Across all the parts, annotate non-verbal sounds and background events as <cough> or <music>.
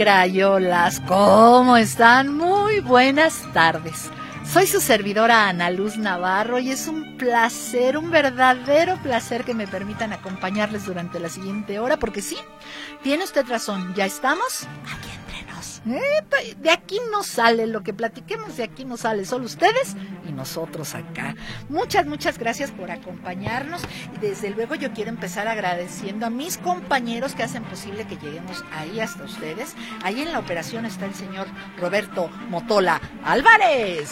Crayolas, ¿cómo están? Muy buenas tardes. Soy su servidora Ana Luz Navarro y es un placer, un verdadero placer que me permitan acompañarles durante la siguiente hora, porque sí, tiene usted razón, ya estamos aquí de aquí no sale lo que platiquemos, de aquí no sale, solo ustedes y nosotros acá. Muchas, muchas gracias por acompañarnos y desde luego yo quiero empezar agradeciendo a mis compañeros que hacen posible que lleguemos ahí hasta ustedes. Ahí en la operación está el señor Roberto Motola Álvarez.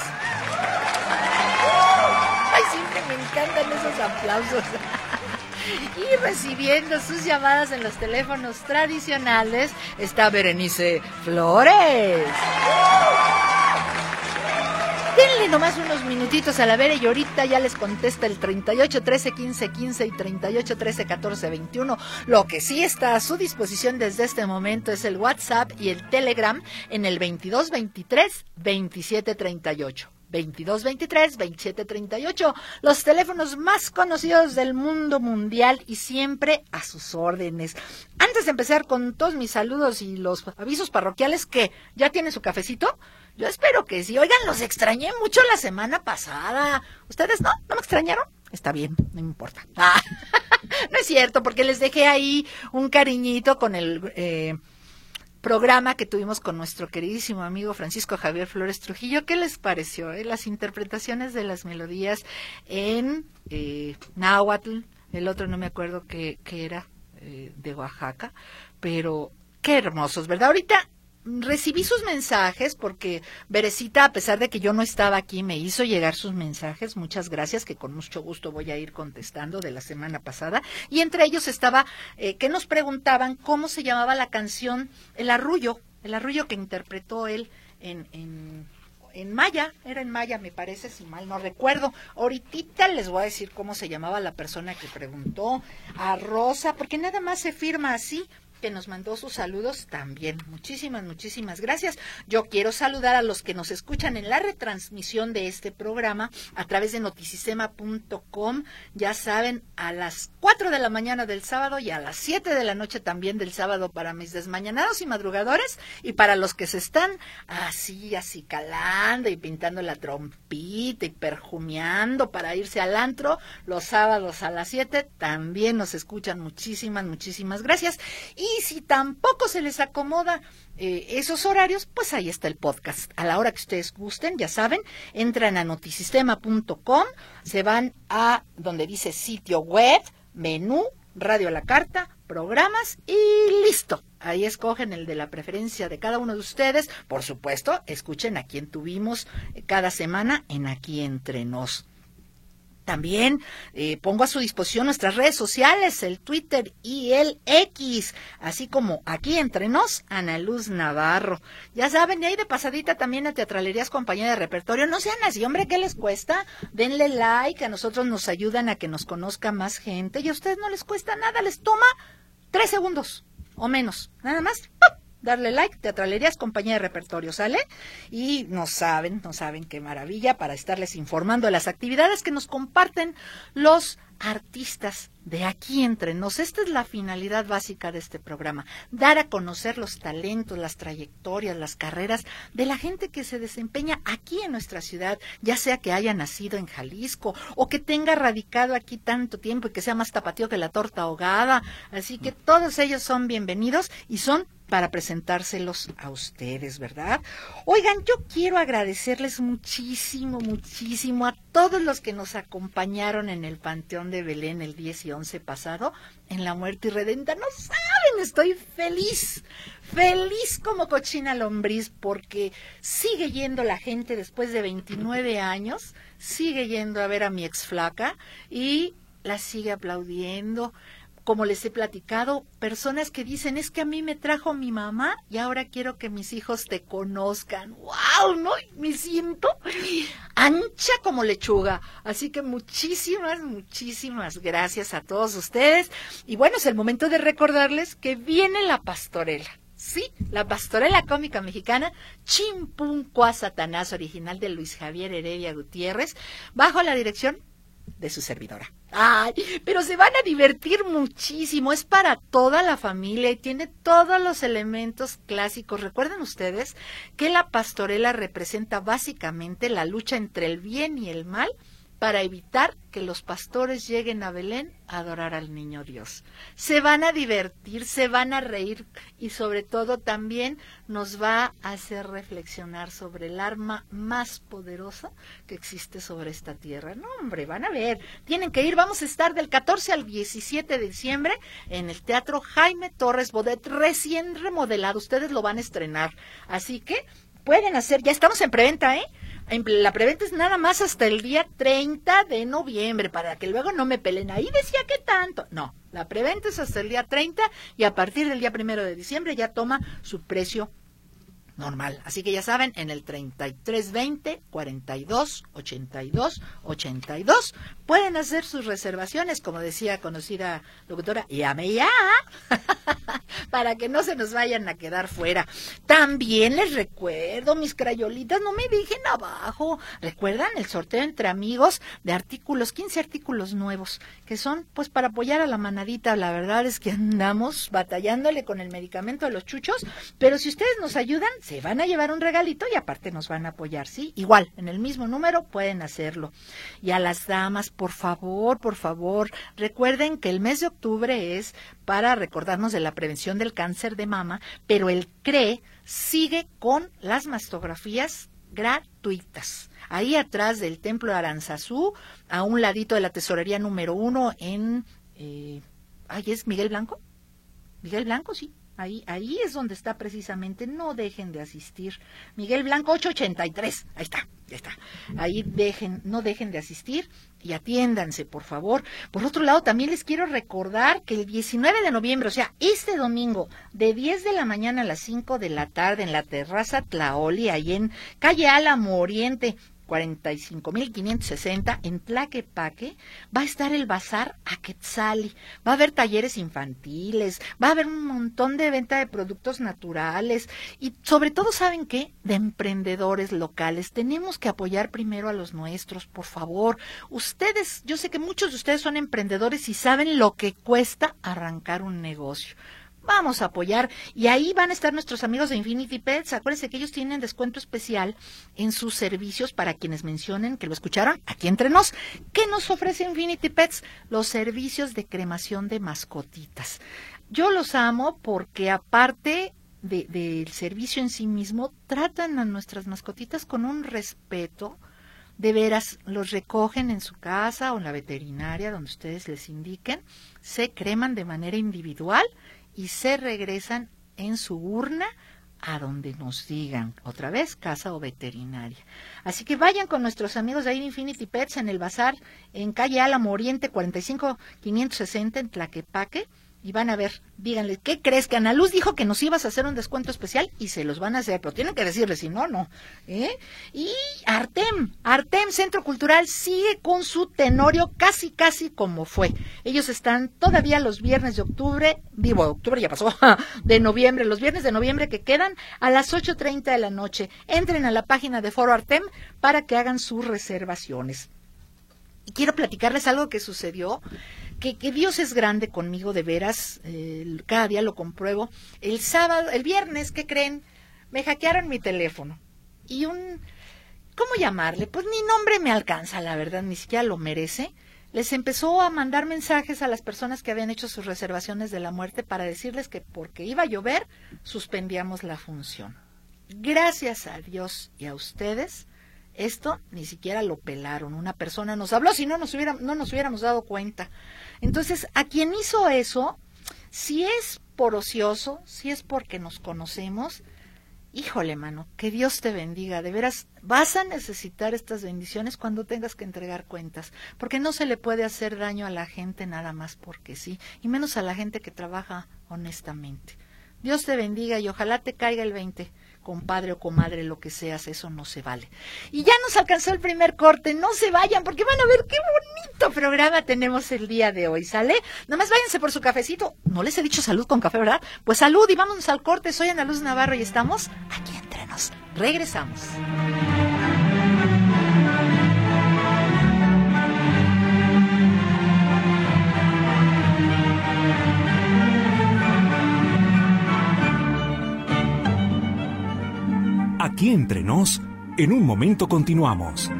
Ay, siempre me encantan esos aplausos. Y recibiendo sus llamadas en los teléfonos tradicionales está Berenice Flores. Denle nomás unos minutitos a la vera y ahorita ya les contesta el 38 13 15 15 y 38 13 14 21. Lo que sí está a su disposición desde este momento es el WhatsApp y el Telegram en el 22 23 27 38. 2223-2738, los teléfonos más conocidos del mundo mundial y siempre a sus órdenes. Antes de empezar con todos mis saludos y los avisos parroquiales, que ya tiene su cafecito, yo espero que sí. Oigan, los extrañé mucho la semana pasada. ¿Ustedes no? ¿No me extrañaron? Está bien, no me importa. <laughs> Ah, <laughs> no es cierto, porque les dejé ahí un cariñito con el... Eh, programa que tuvimos con nuestro queridísimo amigo Francisco Javier Flores Trujillo. ¿Qué les pareció? Eh? Las interpretaciones de las melodías en eh, el otro no me acuerdo qué, era, eh, de Oaxaca, pero qué hermosos, ¿verdad? Ahorita recibí sus mensajes porque Berecita, a pesar de que yo no estaba aquí, me hizo llegar sus mensajes. Muchas gracias, que con mucho gusto voy a ir contestando de la semana pasada. Y entre ellos estaba eh, que nos preguntaban cómo se llamaba la canción El Arrullo, el Arrullo que interpretó él en, en, en Maya, era en Maya, me parece, si mal no recuerdo. Ahorita les voy a decir cómo se llamaba la persona que preguntó a Rosa, porque nada más se firma así que nos mandó sus saludos también. Muchísimas, muchísimas gracias. Yo quiero saludar a los que nos escuchan en la retransmisión de este programa a través de noticisema.com. Ya saben, a las 4 de la mañana del sábado y a las 7 de la noche también del sábado para mis desmañanados y madrugadores y para los que se están así, así calando y pintando la trompita y perjumeando para irse al antro los sábados a las 7. También nos escuchan. Muchísimas, muchísimas gracias. Y si tampoco se les acomoda eh, esos horarios, pues ahí está el podcast. A la hora que ustedes gusten, ya saben, entran a notisistema.com, se van a donde dice sitio web, menú, radio a la carta, programas y listo. Ahí escogen el de la preferencia de cada uno de ustedes. Por supuesto, escuchen a quien tuvimos cada semana en Aquí Entre Nos. También eh, pongo a su disposición nuestras redes sociales, el Twitter y el X, así como aquí entre nos, Ana Luz Navarro. Ya saben, y ahí de pasadita también a Teatralerías Compañía de Repertorio. No sean así, hombre, ¿qué les cuesta? Denle like, a nosotros nos ayudan a que nos conozca más gente y a ustedes no les cuesta nada, les toma tres segundos o menos, nada más darle like, Teatralerías, compañía de repertorio, ¿sale? Y no saben, no saben qué maravilla para estarles informando de las actividades que nos comparten los artistas de aquí entre nos. Esta es la finalidad básica de este programa, dar a conocer los talentos, las trayectorias, las carreras de la gente que se desempeña aquí en nuestra ciudad, ya sea que haya nacido en Jalisco o que tenga radicado aquí tanto tiempo y que sea más tapatío que la torta ahogada. Así que todos ellos son bienvenidos y son para presentárselos a ustedes, ¿verdad? Oigan, yo quiero agradecerles muchísimo, muchísimo a todos los que nos acompañaron en el Panteón de Belén el 10 y 11 pasado en la muerte y redenta. No saben estoy feliz, feliz como cochina lombriz porque sigue yendo la gente después de 29 años, sigue yendo a ver a mi ex flaca y la sigue aplaudiendo como les he platicado, personas que dicen, es que a mí me trajo mi mamá y ahora quiero que mis hijos te conozcan. ¡Wow! ¿No? Me siento ancha como lechuga. Así que muchísimas, muchísimas gracias a todos ustedes. Y bueno, es el momento de recordarles que viene la pastorela. Sí, la pastorela cómica mexicana Chimpun Satanás, original de Luis Javier Heredia Gutiérrez, bajo la dirección de su servidora. Ay, pero se van a divertir muchísimo. Es para toda la familia y tiene todos los elementos clásicos. Recuerden ustedes que la pastorela representa básicamente la lucha entre el bien y el mal para evitar que los pastores lleguen a Belén a adorar al niño Dios. Se van a divertir, se van a reír y sobre todo también nos va a hacer reflexionar sobre el arma más poderosa que existe sobre esta tierra. No, hombre, van a ver, tienen que ir, vamos a estar del 14 al 17 de diciembre en el Teatro Jaime Torres Bodet, recién remodelado, ustedes lo van a estrenar. Así que pueden hacer, ya estamos en preventa, ¿eh? La preventa es nada más hasta el día 30 de noviembre, para que luego no me pelen. Ahí decía que tanto. No, la preventa es hasta el día 30 y a partir del día primero de diciembre ya toma su precio normal. Así que ya saben, en el 3320 42 82 82 pueden hacer sus reservaciones, como decía conocida locutora, llame ya, <laughs> para que no se nos vayan a quedar fuera. También les recuerdo, mis crayolitas, no me dejen abajo. ¿Recuerdan el sorteo entre amigos de artículos, 15 artículos nuevos, que son pues para apoyar a la manadita? La verdad es que andamos batallándole con el medicamento de los chuchos, pero si ustedes nos ayudan, se van a llevar un regalito y aparte nos van a apoyar, ¿sí? Igual, en el mismo número pueden hacerlo. Y a las damas, por favor, por favor, recuerden que el mes de octubre es para recordarnos de la prevención del cáncer de mama, pero el CRE sigue con las mastografías gratuitas. Ahí atrás del templo de Aranzazú, a un ladito de la tesorería número uno en... Eh, ¿Ahí es Miguel Blanco? Miguel Blanco, sí. Ahí, ahí es donde está precisamente. No dejen de asistir. Miguel Blanco 883. Ahí está, ya está. Ahí dejen, no dejen de asistir y atiéndanse, por favor. Por otro lado, también les quiero recordar que el 19 de noviembre, o sea, este domingo, de 10 de la mañana a las 5 de la tarde, en la terraza Tlaoli, ahí en calle Álamo Oriente, 45.560 en Tlaquepaque va a estar el bazar Aquetzali. Va a haber talleres infantiles, va a haber un montón de venta de productos naturales y sobre todo, ¿saben qué? De emprendedores locales. Tenemos que apoyar primero a los nuestros, por favor. Ustedes, yo sé que muchos de ustedes son emprendedores y saben lo que cuesta arrancar un negocio vamos a apoyar. Y ahí van a estar nuestros amigos de Infinity Pets. Acuérdense que ellos tienen descuento especial en sus servicios para quienes mencionen que lo escucharon aquí entre nos. ¿Qué nos ofrece Infinity Pets? Los servicios de cremación de mascotitas. Yo los amo porque aparte del servicio en sí mismo, tratan a nuestras mascotitas con un respeto. De veras, los recogen en su casa o en la veterinaria, donde ustedes les indiquen, se creman de manera individual y se regresan en su urna a donde nos digan, otra vez, casa o veterinaria. Así que vayan con nuestros amigos de Infinity Pets en el bazar en calle Álamo Oriente 45560 en Tlaquepaque y van a ver, díganle, ¿qué crees? Que Ana Luz dijo que nos ibas a hacer un descuento especial y se los van a hacer, pero tienen que decirle si no, no. ¿eh? Y Artem, Artem Centro Cultural sigue con su tenorio casi, casi como fue. Ellos están todavía los viernes de octubre, vivo, octubre ya pasó, <laughs> de noviembre, los viernes de noviembre que quedan a las 8.30 de la noche. Entren a la página de Foro Artem para que hagan sus reservaciones. Y quiero platicarles algo que sucedió que, Dios es grande conmigo de veras, cada día lo compruebo. El sábado, el viernes, ¿qué creen? Me hackearon mi teléfono. Y un, ¿cómo llamarle? Pues ni nombre me alcanza, la verdad, ni siquiera lo merece. Les empezó a mandar mensajes a las personas que habían hecho sus reservaciones de la muerte para decirles que porque iba a llover, suspendíamos la función. Gracias a Dios y a ustedes, esto ni siquiera lo pelaron. Una persona nos habló, si no nos, no nos hubiéramos dado cuenta. Entonces, a quien hizo eso, si es por ocioso, si es porque nos conocemos, híjole, mano, que Dios te bendiga. De veras, vas a necesitar estas bendiciones cuando tengas que entregar cuentas, porque no se le puede hacer daño a la gente nada más porque sí, y menos a la gente que trabaja honestamente. Dios te bendiga y ojalá te caiga el 20 compadre o comadre, lo que seas, eso no se vale. Y ya nos alcanzó el primer corte, no se vayan porque van a ver qué bonito programa tenemos el día de hoy, ¿sale? Nomás váyanse por su cafecito. No les he dicho salud con café, ¿verdad? Pues salud y vámonos al corte. Soy Ana Luz Navarro y estamos aquí entre nos. Regresamos. Aquí entre nos, en un momento continuamos.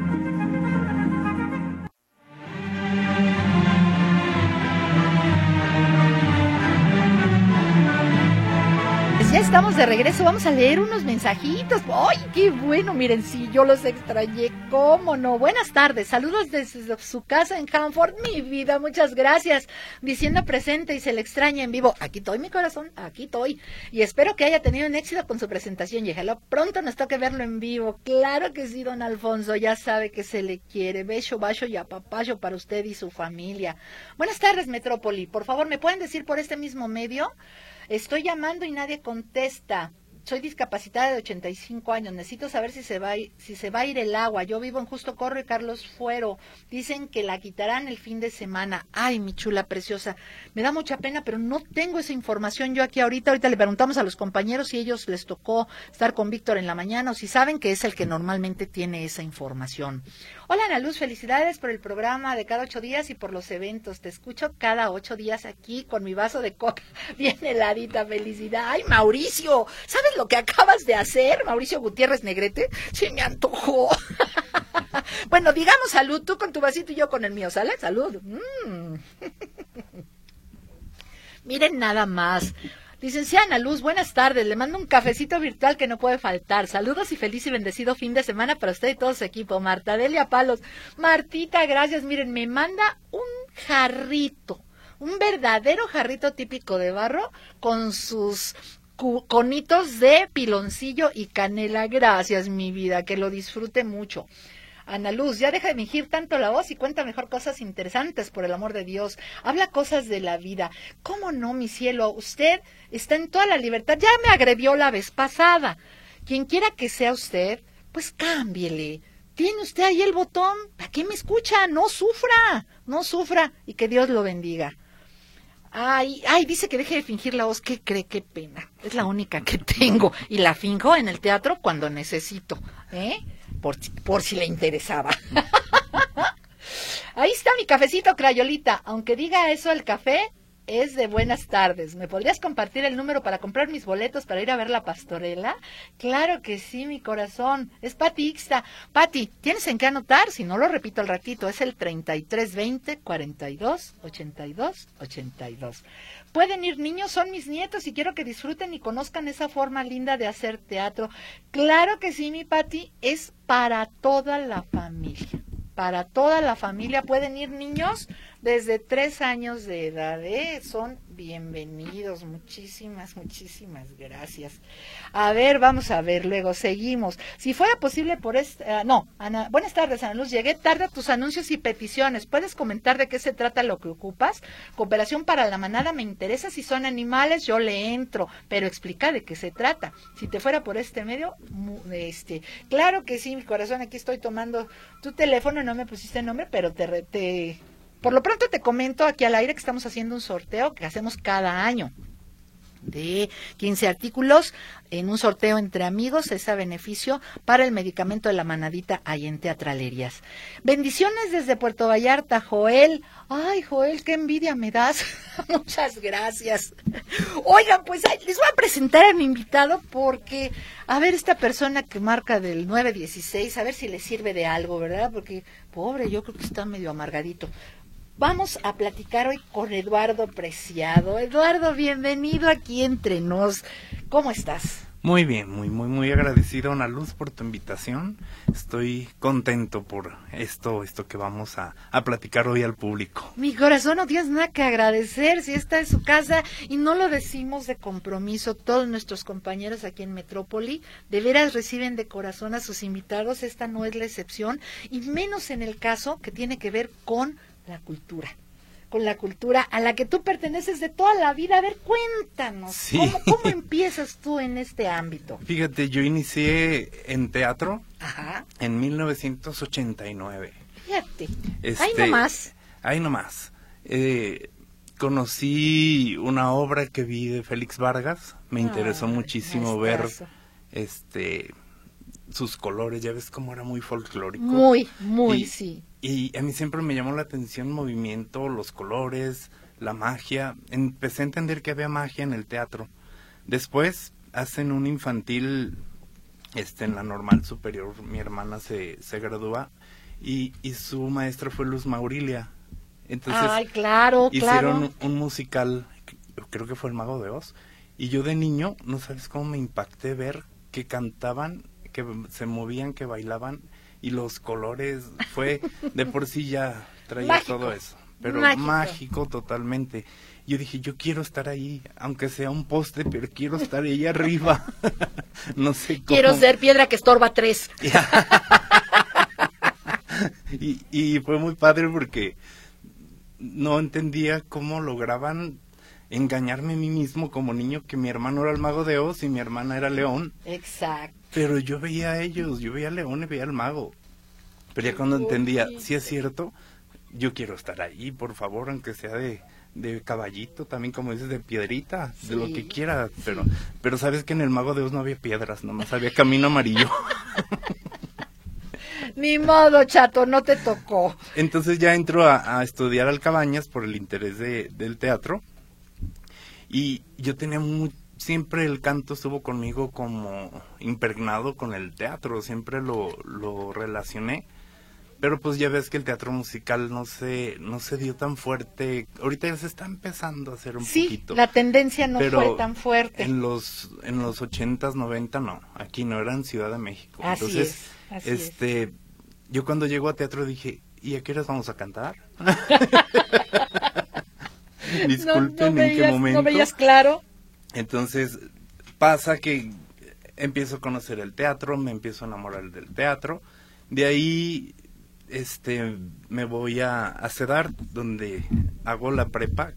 Estamos de regreso. Vamos a leer unos mensajitos. ¡Ay, qué bueno! Miren, sí, yo los extrañé. ¿Cómo no? Buenas tardes. Saludos desde su casa en Hanford. Mi vida, muchas gracias. Diciendo presente y se le extraña en vivo. Aquí estoy, mi corazón. Aquí estoy. Y espero que haya tenido un éxito con su presentación. Y ojalá pronto nos toque verlo en vivo. Claro que sí, don Alfonso. Ya sabe que se le quiere. Beso, bacho y apapacho para usted y su familia. Buenas tardes, Metrópoli. Por favor, ¿me pueden decir por este mismo medio? Estoy llamando y nadie contesta. Soy discapacitada de 85 años. Necesito saber si se va si se va a ir el agua. Yo vivo en Justo Corro y Carlos Fuero. Dicen que la quitarán el fin de semana. Ay, mi chula preciosa. Me da mucha pena, pero no tengo esa información yo aquí ahorita. Ahorita le preguntamos a los compañeros si ellos les tocó estar con Víctor en la mañana o si saben que es el que normalmente tiene esa información. Hola Ana Luz, felicidades por el programa de cada ocho días y por los eventos. Te escucho cada ocho días aquí con mi vaso de coca <laughs> bien heladita. Felicidad. Ay, Mauricio, ¿sabes lo que acabas de hacer? Mauricio Gutiérrez Negrete. Sí, me antojó. <laughs> bueno, digamos salud, tú con tu vasito y yo con el mío, ¿sale? Salud. Mm. <laughs> Miren nada más. Licenciada Ana Luz, buenas tardes. Le mando un cafecito virtual que no puede faltar. Saludos y feliz y bendecido fin de semana para usted y todo su equipo. Marta Delia Palos. Martita, gracias. Miren, me manda un jarrito, un verdadero jarrito típico de barro con sus conitos de piloncillo y canela. Gracias, mi vida, que lo disfrute mucho. Ana Luz, ya deja de fingir tanto la voz y cuenta mejor cosas interesantes, por el amor de Dios. Habla cosas de la vida. ¿Cómo no, mi cielo? Usted está en toda la libertad. Ya me agredió la vez pasada. Quien quiera que sea usted, pues cámbiele. Tiene usted ahí el botón. ¿Para qué me escucha? No sufra, no sufra y que Dios lo bendiga. Ay, ay, dice que deje de fingir la voz. ¿Qué cree? Qué pena. Es la única que tengo. Y la finjo en el teatro cuando necesito. ¿Eh? Por, si le interesaba. <laughs> Ahí está mi cafecito, Crayolita. Aunque diga eso el café, es de buenas tardes. ¿Me podrías compartir el número para comprar mis boletos para ir a ver la pastorela? Claro que sí, mi corazón. Es Pati Ixta. Pati, ¿tienes en qué anotar? Si no lo repito al ratito, es el 3320 42 82 82. Pueden ir niños, son mis nietos y quiero que disfruten y conozcan esa forma linda de hacer teatro. Claro que sí, mi Pati, es para toda la familia. Para toda la familia pueden ir niños desde tres años de edad. ¿eh? Son bienvenidos. Muchísimas, muchísimas gracias. A ver, vamos a ver, luego seguimos. Si fuera posible por este... No, Ana, buenas tardes, Ana Luz. Llegué tarde a tus anuncios y peticiones. ¿Puedes comentar de qué se trata lo que ocupas? Cooperación para la manada me interesa. Si son animales, yo le entro, pero explica de qué se trata. Si te fuera por este medio, este, claro que sí, mi corazón, aquí estoy tomando tu teléfono, no me pusiste nombre, pero te, te por lo pronto te comento aquí al aire que estamos haciendo un sorteo que hacemos cada año de 15 artículos en un sorteo entre amigos, es a beneficio para el medicamento de la manadita ahí en Teatralerías. Bendiciones desde Puerto Vallarta, Joel. Ay, Joel, qué envidia me das. <laughs> Muchas gracias. Oigan, pues les voy a presentar a mi invitado porque, a ver, esta persona que marca del 916, a ver si le sirve de algo, ¿verdad? Porque, pobre, yo creo que está medio amargadito. Vamos a platicar hoy con Eduardo Preciado. Eduardo, bienvenido aquí entre nos. ¿Cómo estás? Muy bien, muy, muy, muy agradecido, Ana Luz, por tu invitación. Estoy contento por esto, esto que vamos a, a, platicar hoy al público. Mi corazón, no tienes nada que agradecer si esta es su casa y no lo decimos de compromiso. Todos nuestros compañeros aquí en Metrópoli de veras reciben de corazón a sus invitados. Esta no es la excepción y menos en el caso que tiene que ver con la cultura con la cultura a la que tú perteneces de toda la vida. A ver, cuéntanos, ¿cómo, ¿cómo, <laughs> empiezas tú en este ámbito? Fíjate, yo inicié en teatro en 1989. Fíjate, este, ahí nomás. Ahí nomás. Eh, conocí una obra que vi de Félix Vargas, me interesó muchísimo ver este sus colores, ya ves cómo era muy folclórico. Muy, muy, sí. Y a mí siempre me llamó la atención el movimiento, los colores, la magia. Empecé a entender que había magia en el teatro. Después hacen un infantil este, en la normal superior. Mi hermana se, se gradúa y, y su maestra fue Luz Maurilia. Entonces, Ay, claro, hicieron un musical, creo que fue El Mago de Oz. Y yo de niño, no sabes cómo me impacté ver que cantaban, que se movían, que bailaban y los colores fue de por sí ya traía todo eso pero mágico. totalmente yo dije yo quiero estar ahí aunque sea un poste pero quiero estar ahí arriba <laughs> no sé cómo quiero ser piedra que estorba tres <laughs> y, y fue muy padre porque no entendía cómo lograban engañarme a mí mismo como niño que mi hermano era el mago de Oz y mi hermana era León. Exacto. Pero yo veía a ellos, yo veía a León y veía al mago. Pero ya cuando entendía, si es cierto, yo quiero estar ahí, por favor, aunque sea de, de caballito, también como dices, de piedrita, de lo que quiera. Pero, pero sabes que en el mago de Oz no había piedras, nomás había camino amarillo. <laughs> Ni modo, chato, no te tocó. Entonces ya entro a, a estudiar Alcabañas por el interés de, del teatro. Y yo tenía muy, siempre el canto estuvo conmigo como impregnado con el teatro, siempre lo, lo relacioné. Pero pues ya ves que el teatro musical no se, no se dio tan fuerte. Ahorita ya se está empezando a hacer un sí, poquito. la tendencia no fue tan fuerte. En los, en los 80s, 90 no. Aquí no, era en Ciudad de México. Así Entonces, es, este, yo cuando llego a teatro dije, ¿y a qué horas vamos a cantar? <laughs> <laughs> Disculpen no, en qué momento. No veías claro. Entonces pasa que empiezo a conocer el teatro, me empiezo a enamorar del teatro. De ahí este me voy a, a Cedar, donde hago la prepa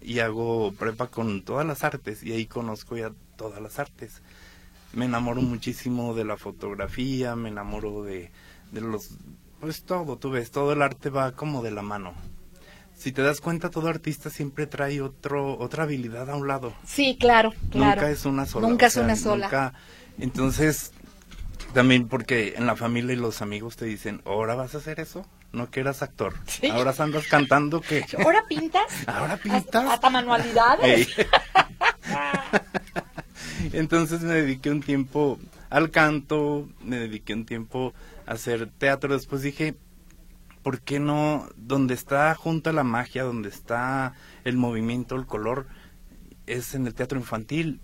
y hago prepa con todas las artes y ahí conozco ya todas las artes. Me enamoro muchísimo de la fotografía, me enamoro de, de los pues todo, tú ves, todo el arte va como de la mano si te das cuenta, todo artista siempre trae otro, otra habilidad a un lado. Sí, claro, claro. Nunca es una sola. Nunca es una sola. entonces, también porque en la familia y los amigos te dicen, ¿ahora vas a hacer eso? No que eras actor. Ahora andas cantando que... <laughs> ¿Ahora pintas? ¿Ahora pintas? Hasta manualidades. <laughs> entonces me dediqué un tiempo al canto, me dediqué un tiempo a hacer teatro. Después dije, ¿por qué no, donde está junta la magia, donde está el movimiento, el color, es en el teatro infantil?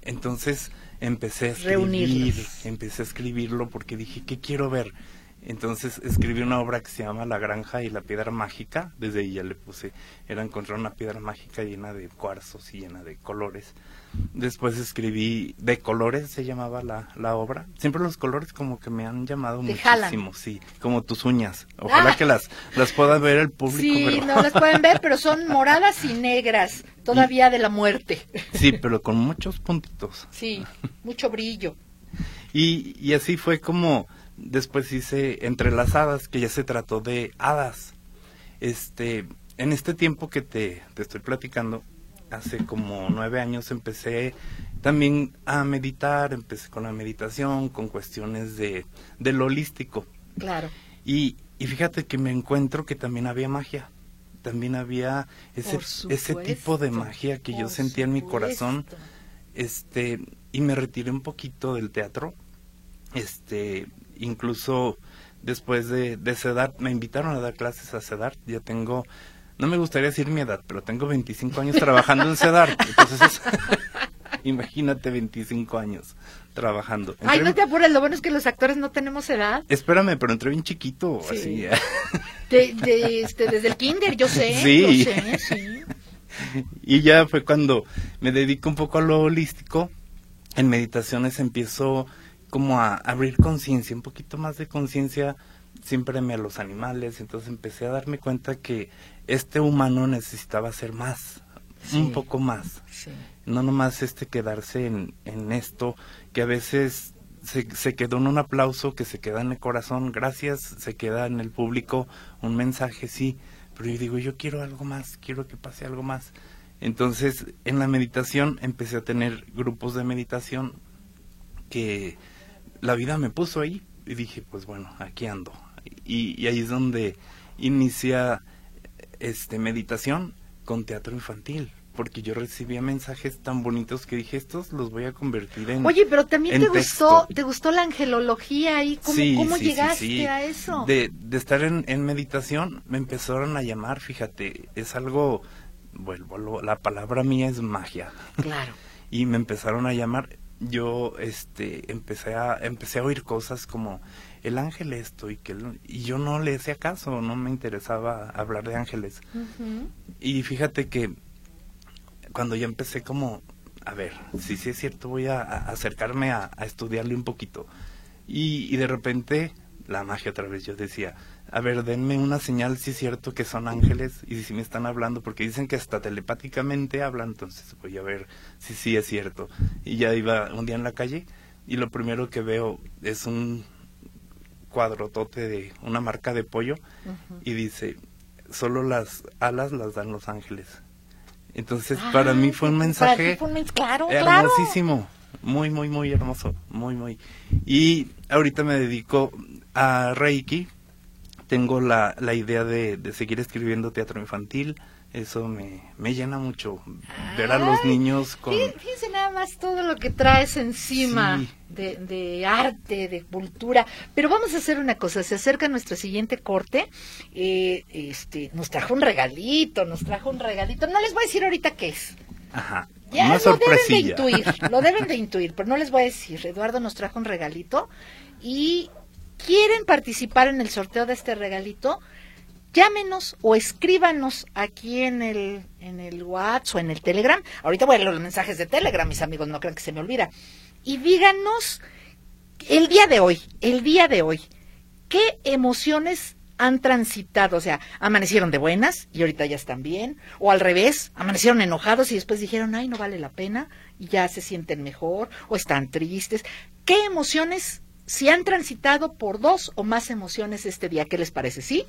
Entonces empecé a escribir, empecé a escribirlo porque dije, ¿qué quiero ver? Entonces escribí una obra que se llama La Granja y la Piedra Mágica, desde ahí ya le puse, era encontrar una piedra mágica llena de cuarzos y llena de colores. Después escribí De Colores, se llamaba la, la obra. Siempre los colores como que me han llamado muchísimo, sí, como tus uñas. Ojalá ah. que las, las pueda ver el público. Sí, no las pueden ver, pero son <laughs> moradas y negras, todavía de la muerte. Sí, pero con muchos puntitos. Sí, mucho brillo. Y, y así fue como después hice Entrelazadas, que ya se trató de hadas. Este, en este tiempo que te, te estoy platicando, hace como nueve años empecé también a meditar, empecé con la meditación, con cuestiones de, del holístico. Claro. Y, y fíjate que me encuentro que también había magia, también había ese, ese tipo de magia que yo sentía en mi corazón, este, y me retiré un poquito del teatro, este, incluso después de, de me invitaron a dar clases a CEDAR, ya tengo no me gustaría decir mi edad, pero tengo 25 años trabajando en CEDAR. Entonces <laughs> Imagínate 25 años trabajando. Ay, Entré- no te apures, lo bueno es que los actores no tenemos edad. Espérame, pero entré bien chiquito, Sí. así. <laughs> De, de, este, desde el kinder, yo sé, Sí. yo sé, sí. <laughs> y ya fue cuando me dedico un poco a lo holístico. En meditaciones empiezo como a abrir conciencia, un poquito más de conciencia, siempre a los animales. Entonces empecé a darme cuenta que este humano necesitaba ser más, Sí. un poco más. sí. no nomás este quedarse en, en esto, que a veces se, se quedó en un aplauso, que se queda en el corazón, gracias, se queda en el público un mensaje, sí, pero yo digo, yo quiero algo más, quiero que pase algo más. Entonces, en la meditación empecé a tener grupos de meditación que la vida me puso ahí y dije, pues bueno, aquí ando. Y, y ahí es donde inicia este meditación con teatro infantil, porque yo recibía mensajes tan bonitos que dije, estos los voy a convertir en Oye, pero también te texto. gustó, te gustó la angelología ahí, ¿cómo, Sí, cómo sí, sí, llegaste sí. a eso? De, de estar en, en meditación, me empezaron a llamar, fíjate, es algo, vuelvo, lo- la palabra mía es magia. Claro. <laughs> y me empezaron a llamar yo este empecé a empecé a oír cosas como el ángel esto y que el- y yo no le hacía caso no me interesaba hablar de ángeles. Y fíjate que cuando ya empecé como a ver si sí es cierto voy a, a acercarme a, a estudiarle un poquito y, y de repente la magia otra vez yo decía a ver denme una señal si es cierto que son ángeles y si me están hablando porque dicen que hasta telepáticamente hablan entonces voy a ver si sí es cierto. Y ya iba un día en la calle y lo primero que veo es un cuadrotote de una marca de pollo y dice solo las alas las dan los ángeles entonces Ah, para mí fue un mensaje fue un mens- claro, claro. hermosísimo muy muy muy hermoso muy muy. Y ahorita me dedico a reiki tengo la, la idea de, de seguir escribiendo teatro infantil eso me, me llena mucho ver a los niños con Fí- Fíjense nada más todo lo que traes encima Sí. de, de arte, de cultura. Pero vamos a hacer una cosa, se acerca nuestro siguiente corte. eh, este, nos trajo un regalito, nos trajo un regalito. No les voy a decir ahorita qué es. ajá, Ya una lo deben de intuir, lo deben de intuir, pero no les voy a decir. Eduardo nos trajo un regalito y quieren participar en el sorteo de este regalito. Llámenos o escríbanos aquí en el, en el WhatsApp o en el Telegram. Ahorita voy a leer los mensajes de Telegram, mis amigos, no crean que se me olvida. Y díganos el día de hoy, el día de hoy, ¿qué emociones han transitado? O sea, amanecieron de buenas y ahorita ya están bien, o al revés, amanecieron enojados y después dijeron, ay, no vale la pena, y ya se sienten mejor, o están tristes. ¿Qué emociones, si han transitado por dos o más emociones este día? ¿Qué les parece? ¿Sí?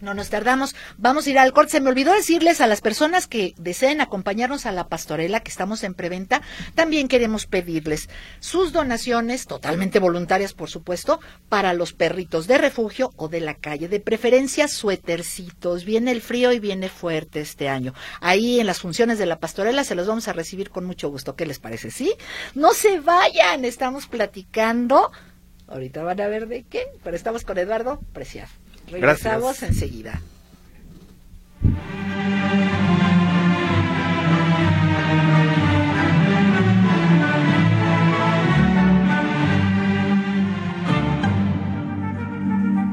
No nos tardamos, vamos a ir al corte. Se me olvidó decirles a las personas que deseen acompañarnos a la pastorela, que estamos en preventa, también queremos pedirles sus donaciones, totalmente voluntarias, por supuesto, para los perritos de refugio o de la calle. De preferencia, suétercitos. Viene el frío y viene fuerte este año. Ahí en las funciones de la pastorela se los vamos a recibir con mucho gusto. ¿Qué les parece? ¿Sí? No se vayan, estamos platicando. Ahorita van a ver de qué, pero estamos con Eduardo Preciado. Regresamos Gracias. enseguida.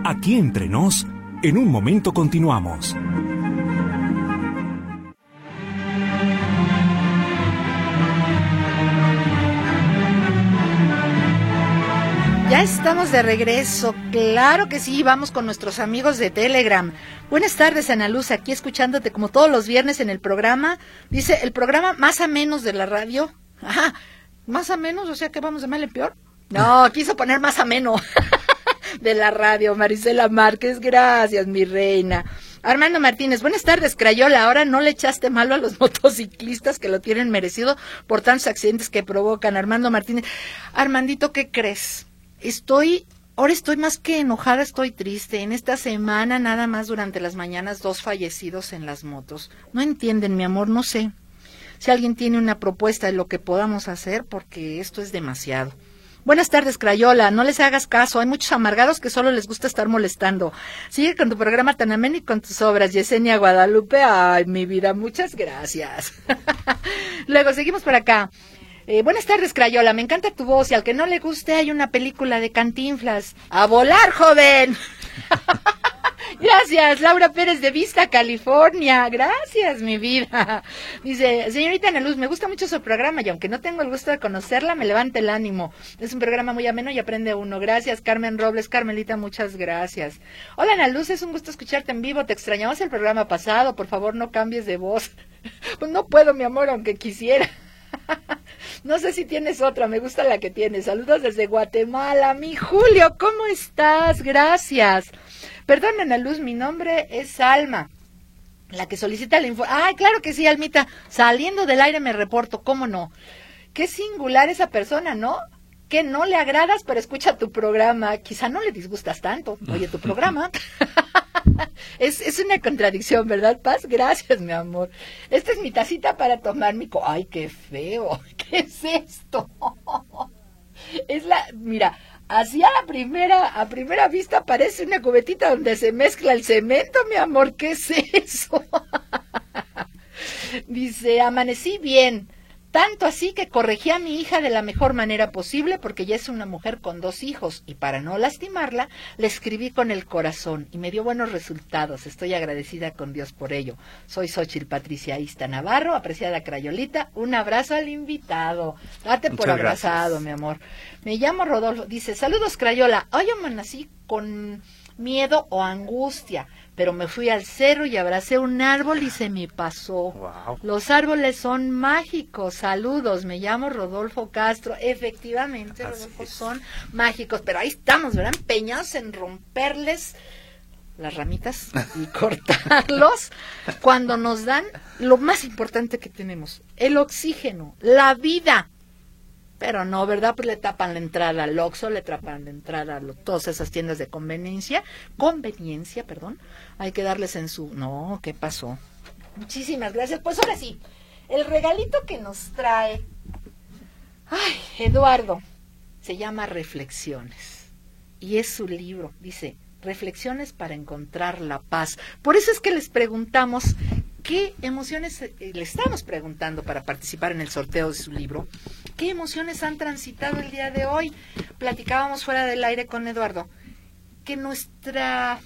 Aquí entre nos, en un momento continuamos. Ya estamos de regreso, claro que sí, vamos con nuestros amigos de Telegram. Buenas tardes, Ana Luz, aquí escuchándote como todos los viernes en el programa. Dice, el programa más a menos de la radio. Ajá, más a menos, o sea que vamos de mal en peor. No, quiso poner más a menos <laughs> de la radio, Marisela Márquez, gracias, mi reina. Armando Martínez, buenas tardes, Crayola. Ahora no le echaste malo a los <laughs> motociclistas que lo tienen merecido por tantos accidentes que provocan. Armando Martínez, Armandito, ¿qué crees? Estoy, ahora estoy más que enojada, estoy triste. En esta semana, nada más durante las mañanas, dos fallecidos en las motos. No entienden, mi amor, no sé. Si alguien tiene una propuesta de lo que podamos hacer, porque esto es demasiado. Buenas tardes, Crayola. No les hagas caso. Hay muchos amargados que solo les gusta estar molestando. Sigue con tu programa tan ameno y con tus obras. Yesenia Guadalupe. Ay, mi vida, muchas gracias. <laughs> Luego, seguimos por acá. Eh, buenas tardes, Crayola. Me encanta tu voz y al que no le guste hay una película de Cantinflas. ¡A volar, joven! <laughs> Gracias, Laura Pérez de Vista, California. Gracias, mi vida. Dice, señorita Ana Luz, me gusta mucho su programa y aunque no tengo el gusto de conocerla, me levanta el ánimo. Es un programa muy ameno y aprende uno. Gracias, Carmen Robles. Carmelita, muchas gracias. Hola, Ana Luz, es un gusto escucharte en vivo. Te extrañamos el programa pasado. Por favor, no cambies de voz. <laughs> Pues no puedo, mi amor, aunque quisiera. <laughs> No sé si tienes otra, me gusta la que tienes. Saludos desde Guatemala. Mi Julio, ¿cómo estás? Gracias. Perdón, Ana Luz, mi nombre es Alma. La que solicita la info. Ay, claro que sí, Almita. Saliendo del aire me reporto, ¿cómo no? Qué singular esa persona, ¿no? Que no le agradas, pero escucha tu programa. Quizá no le disgustas tanto. Oye, tu programa. <laughs> es, es una contradicción, ¿verdad, Paz? Gracias, mi amor. Esta es mi tacita para tomar mi... Co Ay, qué feo. <laughs> ¿Qué es esto? <laughs> es la... Mira, así a la primera, a primera vista parece una cubetita donde se mezcla el cemento, mi amor. ¿Qué es eso? Dice, amanecí bien. Tanto así que corregí a mi hija de la mejor manera posible porque ella es una mujer con dos hijos y para no lastimarla le escribí con el corazón y me dio buenos resultados. Estoy agradecida con Dios por ello. Soy Xochil Patricia Ista Navarro, apreciada Crayolita. Un abrazo al invitado. Date por abrazado, gracias. mi amor. Me llamo Rodolfo. Dice, saludos Crayola. Hoy amanecí con miedo o angustia, pero me fui al cerro y abracé un árbol y se me pasó. Wow. Los árboles son mágicos. Saludos, me llamo Rodolfo Castro. Efectivamente, Así Rodolfo, es. son mágicos, pero ahí estamos, ¿verdad? Empeñados en romperles las ramitas y <laughs> cortarlos cuando nos dan lo más importante que tenemos, el oxígeno, la vida. Pero no, ¿verdad? Pues le tapan la entrada al Oxxo, le tapan la entrada a lo- todas esas tiendas de conveniencia, conveniencia, perdón. Hay que darles en su... No, ¿qué pasó? Muchísimas gracias. Pues ahora sí, el regalito que nos trae, ay, Eduardo, se llama Reflexiones. Y es su libro, dice, Reflexiones para encontrar la paz. Por eso es que les preguntamos qué emociones, eh, le estamos preguntando para participar en el sorteo de su libro, qué emociones han transitado el día de hoy. Platicábamos fuera del aire con Eduardo, que nuestra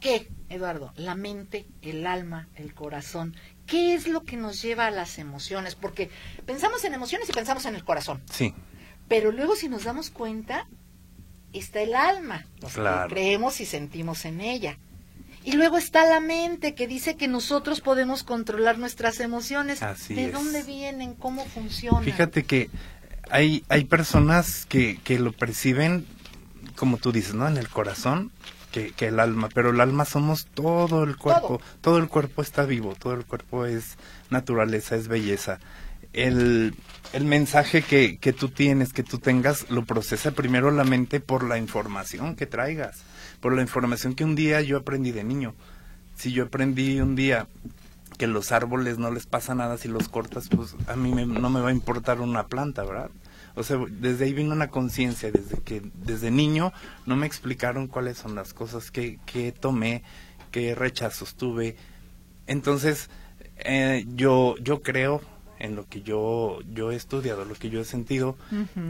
¿Qué, Eduardo? La mente, el alma, el corazón. ¿Qué es lo que nos lleva a las emociones? Porque pensamos en emociones y pensamos en el corazón. Sí, Pero luego si nos damos cuenta, está el alma, Claro. creemos y sentimos en ella. Y luego está la mente que dice que nosotros podemos controlar nuestras emociones. Así ¿De es. dónde vienen? ¿Cómo funcionan? Fíjate que hay, hay personas que, que lo perciben, como tú dices, ¿no? En el corazón, que, que el alma, pero el alma somos todo el cuerpo, todo. el cuerpo está vivo, todo el cuerpo es naturaleza, es belleza. El, el mensaje que, que tú tienes, que tú tengas, lo procesa primero la mente por la información que traigas, por la información que un día yo aprendí de niño. Si yo aprendí un día que los árboles no les pasa nada si los cortas, pues a mí me- no me va a importar una planta, ¿verdad? O sea, desde ahí vino una conciencia, desde que desde niño no me explicaron cuáles son las cosas que, que tomé, qué rechazos tuve. Entonces, eh, yo, yo creo en lo que yo, yo he estudiado, lo que yo he sentido,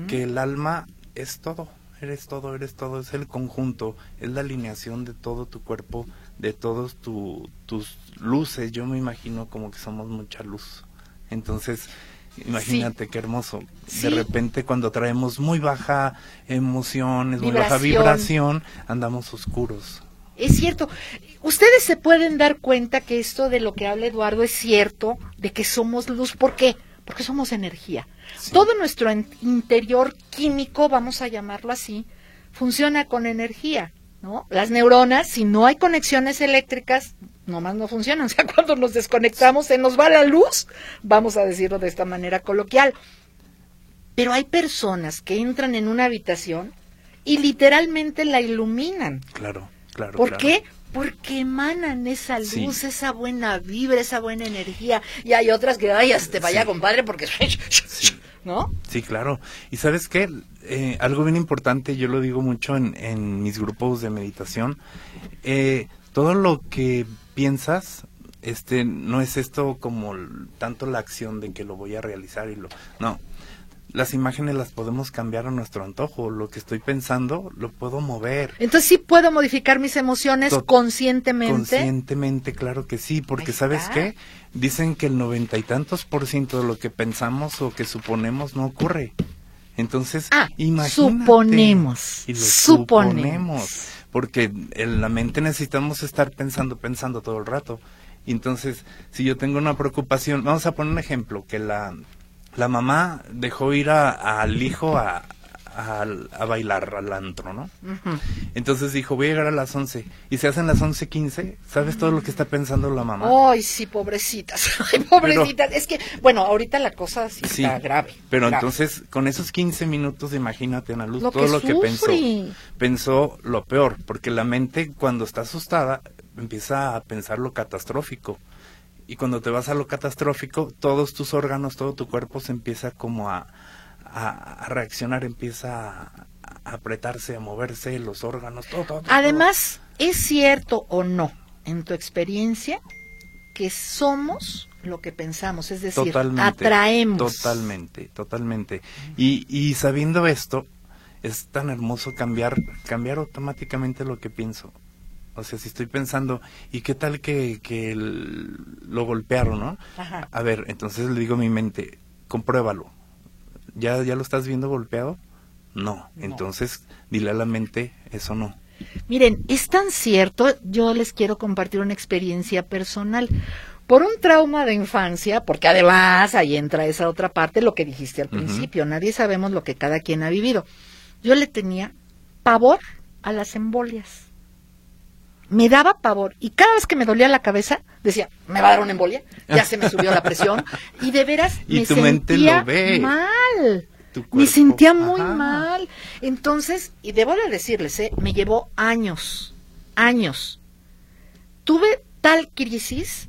que el alma es todo, eres todo, eres todo, es el conjunto, es la alineación de todo tu cuerpo, de todos tu- tus luces. Yo me imagino como que somos mucha luz. Entonces, imagínate qué hermoso. Sí. De repente cuando traemos muy baja emociones, muy baja Vibración. vibración, andamos oscuros. Es cierto. Ustedes se pueden dar cuenta que esto de lo que habla Eduardo es cierto, de que somos luz. ¿Por qué? Porque somos energía. Sí. Todo nuestro interior químico, vamos a llamarlo así, funciona con energía, ¿no? Las neuronas, si no hay conexiones eléctricas, nomás no funcionan. <laughs> O sea, cuando nos desconectamos, se nos va la luz, vamos a decirlo de esta manera coloquial. Pero hay personas que entran en una habitación y literalmente la iluminan. Claro, claro. ¿Por claro. qué? Porque emanan esa Sí. luz, esa buena vibra, esa buena energía. Y hay otras que, ay, hasta te vaya, Sí. compadre, porque... <laughs> ¿No? Sí, claro. Y sabes qué, Eh, algo bien importante, yo lo digo mucho en, en mis grupos de meditación, eh, todo lo que piensas este, no es esto como tanto la acción de que lo voy a realizar y lo, no. Las imágenes las podemos cambiar a nuestro antojo. Lo que estoy pensando lo puedo mover. Entonces sí puedo modificar mis emociones Tot- conscientemente. Conscientemente, claro que sí, porque ¿sabes qué? Dicen que el noventa y tantos por ciento de lo que pensamos o que suponemos no ocurre. Entonces, Ah, imagínate. suponemos, Y lo suponemos. suponemos. Porque en la mente necesitamos estar pensando, pensando todo el rato. Entonces, si yo tengo una preocupación, vamos a poner un ejemplo, que la, la mamá dejó ir a- al hijo a, a, a bailar al antro, ¿no? Entonces dijo, voy a llegar a las 11. Y se hacen las 11.15. ¿Sabes todo lo que está pensando la mamá? Ay, sí, pobrecitas. <laughs> Ay, pobrecitas. es que, bueno, ahorita la cosa sí, Sí, está grave. Pero grave. entonces, con esos 15 minutos, imagínate, Ana Luz, Lo todo que lo que pensó. Pensó lo peor, porque la mente, cuando está asustada, empieza a pensar lo catastrófico. Y cuando te vas a lo catastrófico, todos tus órganos, todo tu cuerpo se empieza como a, a, a reaccionar, empieza a, a apretarse, a moverse, los órganos, todo, todo, todo. Además, ¿es cierto o no, en tu experiencia, que somos lo que pensamos? Es decir, Totalmente. atraemos. Totalmente, totalmente. Y, y sabiendo esto, es tan hermoso cambiar, cambiar automáticamente lo que pienso. O sea, si estoy pensando, ¿y qué tal que, que el- lo golpearon, no? Ajá. A ver, entonces le digo a mi mente, compruébalo. ¿Ya, ¿Ya lo estás viendo golpeado? No. No. Entonces, dile a la mente, eso no. Miren, es tan cierto, yo les quiero compartir una experiencia personal. Por un trauma de infancia, porque además ahí entra esa otra parte, lo que dijiste al principio, nadie sabemos lo que cada quien ha vivido. Yo le tenía pavor a las embolias. Me daba pavor y cada vez que me dolía la cabeza decía, me va a dar una embolia, ya se me subió la presión <laughs> y de veras Y me tu mente lo sentía ve. mal. Tu Me sentía muy ajá. mal. Entonces, y debo de decirles, ¿eh? me llevó años, años. Tuve tal crisis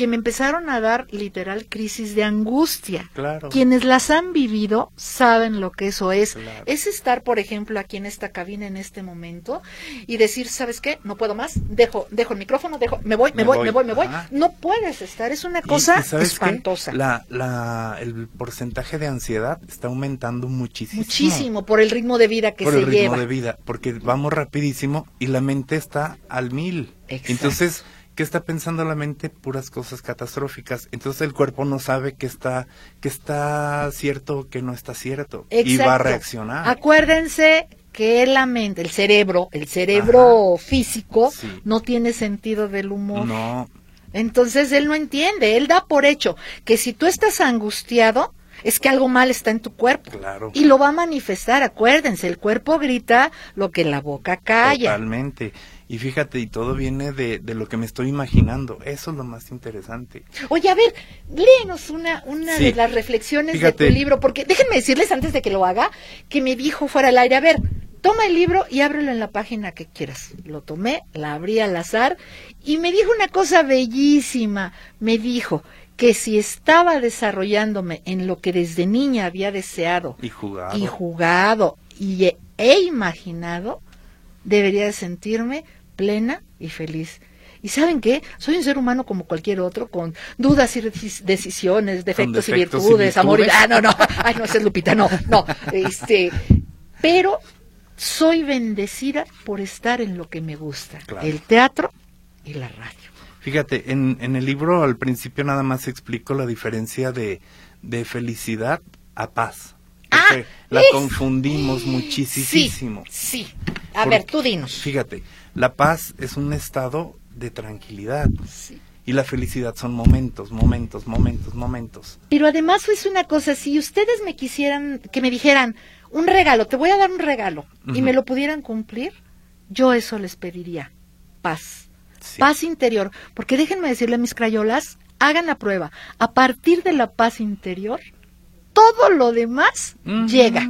que me empezaron a dar literal crisis de angustia. Claro. Quienes las han vivido saben lo que eso es. Claro. Es estar, por ejemplo, aquí en esta cabina en este momento y decir, ¿sabes qué? No puedo más. Dejo, dejo el micrófono, dejo, me voy, me, Me voy, voy. me voy, me voy. Ajá. No puedes estar. Es una cosa espantosa. La, la, el porcentaje de ansiedad está aumentando muchísimo. Muchísimo por el ritmo de vida que por se el ritmo lleva. de vida, porque vamos rapidísimo y la mente está al mil. Exacto. Entonces, ¿qué está pensando la mente? Puras cosas catastróficas. Entonces el cuerpo no sabe que está, que está cierto o que no está cierto. Y va a reaccionar. Acuérdense que la mente, el cerebro, el cerebro físico Sí. no tiene sentido del humor. No, Entonces él no entiende, él da por hecho que si tú estás angustiado es que algo mal está en tu cuerpo. claro. Y lo va a manifestar, acuérdense, el cuerpo grita lo que la boca calla. Totalmente. Y fíjate, y todo viene de, de lo que me estoy imaginando. Eso es lo más interesante. Oye, a ver, léenos una, una Sí. de las reflexiones Fíjate. de tu libro, porque déjenme decirles antes de que lo haga, que me dijo fuera al aire, a ver, toma el libro y ábrelo en la página que quieras. Lo tomé, la abrí al azar y me dijo una cosa bellísima. Me dijo que si estaba desarrollándome en lo que desde niña había deseado Y jugado. y jugado y he, he imaginado, debería de sentirme plena y feliz. ¿Y saben qué? Soy un ser humano como cualquier otro, con dudas y decis- decisiones, defectos, y, virtudes, amor y... Ah, no, no, ay, no, esa es Lupita, no, no, este... Pero soy bendecida por estar en lo que me gusta, Claro. el teatro y la radio. Fíjate, en, en el libro al principio nada más explico la diferencia de, de felicidad a paz. Porque Ah, la es- confundimos muchísimo. Sí, sí. A Por- ver, tú dinos. Fíjate, la paz es un estado de tranquilidad Sí. y la felicidad son momentos, momentos, momentos, momentos. Pero además es una cosa, si ustedes me quisieran, que me dijeran, un regalo, te voy a dar un regalo, y me lo pudieran cumplir, yo eso les pediría, paz, Sí. paz interior, porque déjenme decirle a mis crayolas, hagan la prueba, a partir de la paz interior, todo lo demás llega.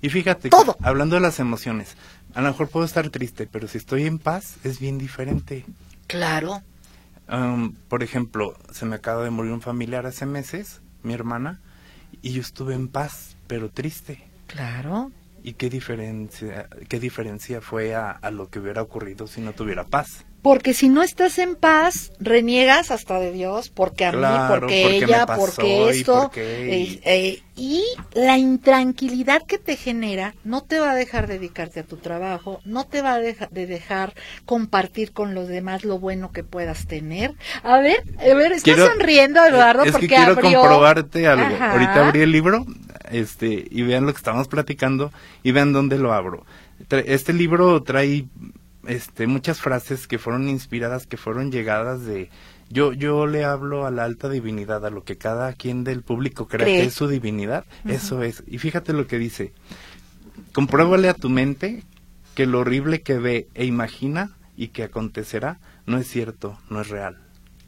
Y fíjate, Todo. hablando de las emociones, a lo mejor puedo estar triste, pero si estoy en paz es bien diferente. Claro. Um, por ejemplo, se me acaba de morir un familiar hace meses, mi hermana, y yo estuve en paz, pero triste. Claro. ¿Y qué diferencia, qué diferencia fue a, a lo que hubiera ocurrido si no tuviera paz? Porque si no estás en paz, reniegas hasta de Dios, porque a mí, Claro, porque, porque ella, porque y esto. porque- eh, eh, y la intranquilidad que te genera no te va a dejar dedicarte a tu trabajo, no te va a deja- de dejar compartir con los demás lo bueno que puedas tener. A ver, a ver, estás Quiero- sonriendo, Eduardo, es porque que quiero abrió... comprobarte algo. Ajá. Ahorita abrí el libro este, y vean lo que estamos platicando y vean dónde lo abro. Este libro trae este, muchas frases que fueron inspiradas, que fueron llegadas de... Yo, yo le hablo a la alta divinidad, a lo que cada quien del público crea Cree. que es su divinidad. Eso es. Y fíjate lo que dice. Compruébale a tu mente que lo horrible que ve e imagina y que acontecerá no es cierto, no es real.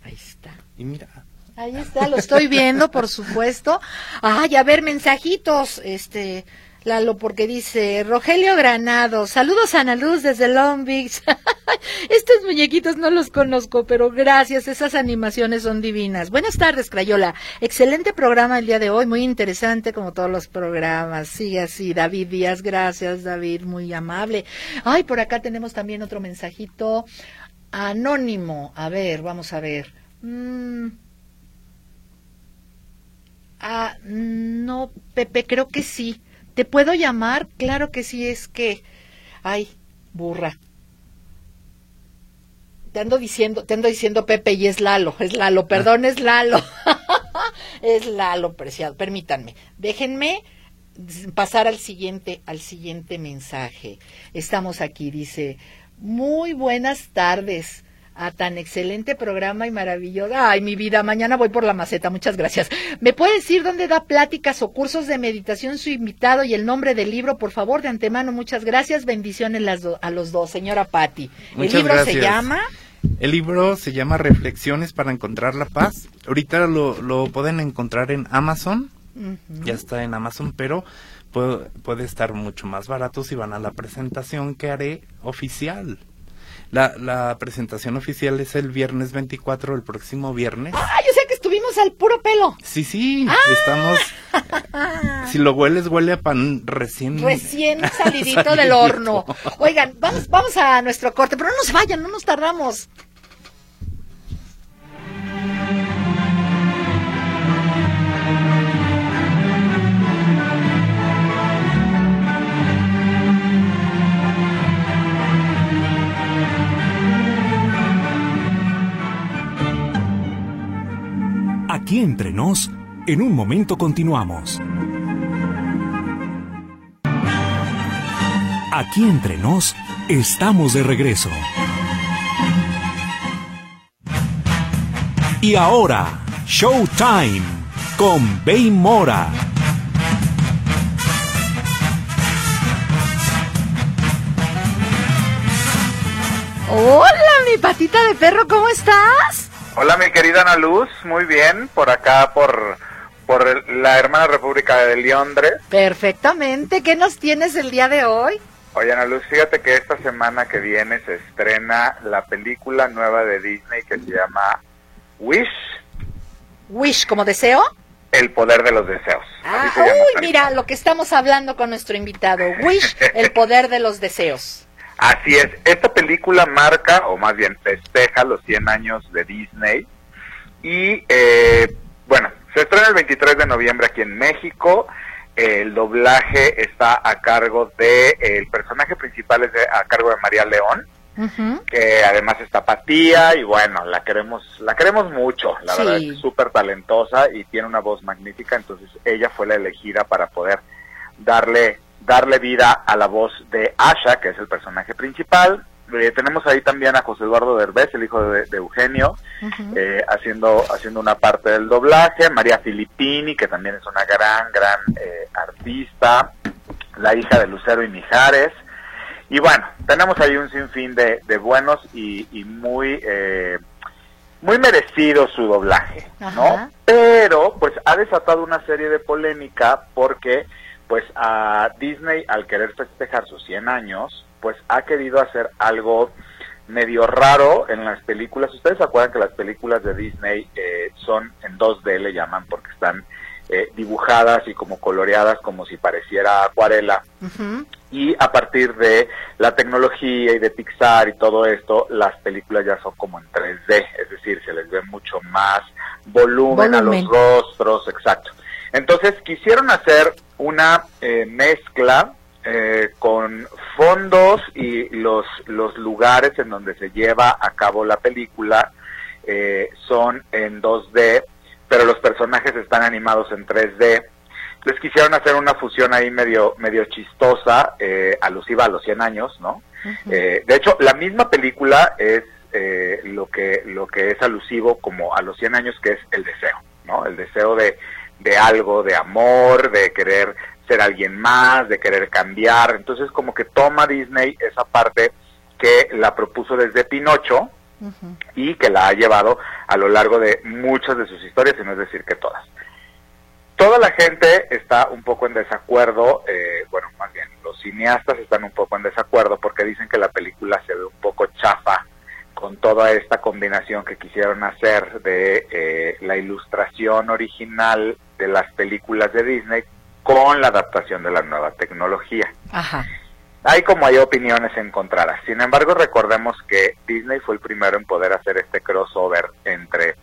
Ahí está. Y mira, Ahí está, lo estoy viendo, por supuesto. Ay, a ver, mensajitos, este, Lalo, porque dice, Rogelio Granado, saludos a Ana Luz desde Long Beach. <laughs> Estos muñequitos no los conozco, pero gracias, esas animaciones son divinas. Buenas tardes, Crayola. Excelente programa el día de hoy, muy interesante como todos los programas. Sigue así, David Díaz, gracias, David, muy amable. Ay, por acá tenemos también otro mensajito anónimo. A ver, vamos a ver. Mm. Ah, no, Pepe, creo que sí. ¿Te puedo llamar? Claro que sí, es que... Ay, burra. Te ando diciendo, te ando diciendo Pepe y es Lalo, es Lalo, perdón, es Lalo. <laughs> es Lalo, preciado. Permítanme, déjenme pasar al siguiente, al siguiente mensaje. Estamos aquí, dice, muy buenas tardes a tan excelente programa y maravilloso. Ay, mi vida, mañana voy por la maceta, muchas gracias. ¿Me puede decir dónde da pláticas o cursos de meditación su invitado y el nombre del libro, por favor, de antemano? Muchas gracias, bendiciones las do- a los dos, señora Patti. El libro se llama El libro se llama Reflexiones para encontrar la paz. Ahorita lo, lo pueden encontrar en Amazon. Ya está en Amazon, pero puede, puede estar mucho más barato si van a la presentación que haré oficial. La, la presentación oficial es el viernes 24, el próximo viernes. Ay, o sea que estuvimos al puro pelo. Sí, sí, Ah. estamos... <laughs> Si lo hueles, huele a pan recién... Recién <laughs> salidito del Salidito. horno. Oigan, vamos, vamos a nuestro corte, pero no nos vayan, no nos tardamos. En un momento continuamos. Aquí entre nos, estamos de regreso. Y ahora, Showtime con Bey Mora. Hola, mi patita de perro, ¿cómo estás? Hola, mi querida Ana Luz, muy bien, por acá, por, por la hermana República de Londres. Perfectamente, ¿qué nos tienes el día de hoy? Oye, Ana Luz, fíjate que esta semana que viene se estrena la película nueva de Disney que se llama Wish, Wish, como deseo. el poder de los deseos. Ah, llama, uy, mira lo que estamos hablando con nuestro invitado. Wish, el <laughs> poder de los deseos. Así es, esta película marca, o más bien festeja los 100 años de Disney. Y eh, bueno, se estrena el 23 de noviembre aquí en México. El doblaje está a cargo de, el personaje principal es de- a cargo de María León, que además es tapatía y bueno, la queremos, la queremos mucho, la Sí. verdad es súper talentosa y tiene una voz magnífica, entonces ella fue la elegida para poder darle, darle vida a la voz de Asha, que es el personaje principal. Eh, tenemos ahí también a José Eduardo Derbez, el hijo de, de Eugenio, eh, haciendo, haciendo una parte del doblaje, María Filippini, que también es una gran, gran eh, artista, la hija de Lucero y Mijares. Y bueno, tenemos ahí un sinfín de, de buenos y, y muy, eh, muy merecido su doblaje. ¿no? Pero, pues ha desatado una serie de polémica porque, pues a Disney, al querer festejar sus 100 años, pues ha querido hacer algo medio raro en las películas. Ustedes se acuerdan que las películas de Disney eh, son en 2D, le llaman, porque están eh, dibujadas y como coloreadas como si pareciera acuarela. Y a partir de la tecnología y de Pixar y todo esto, las películas ya son como en 3D, es decir, se les ve mucho más volumen, a Volumen. los rostros, exacto. Entonces quisieron hacer una eh, mezcla eh, con fondos y los, los lugares en donde se lleva a cabo la película eh, son en 2D, pero los personajes están animados en 3D. Les quisieron hacer una fusión ahí medio, medio chistosa, eh, alusiva a los 100 años, ¿no? Eh, de hecho, la misma película es eh, lo que lo que es alusivo como a los 100 años, que es el deseo, ¿no? El deseo de, de algo, de amor, de querer ser alguien más, de querer cambiar. Entonces, como que toma Disney esa parte que la propuso desde Pinocho y que la ha llevado a lo largo de muchas de sus historias, y no es decir que todas. Toda la gente está un poco en desacuerdo, eh, bueno, más bien, los cineastas están un poco en desacuerdo porque dicen que la película se ve un poco chafa con toda esta combinación que quisieron hacer de eh, la ilustración original de las películas de Disney con la adaptación de la nueva tecnología. Ajá. Hay como hay opiniones encontradas. Sin embargo, recordemos que Disney fue el primero en poder hacer este crossover entre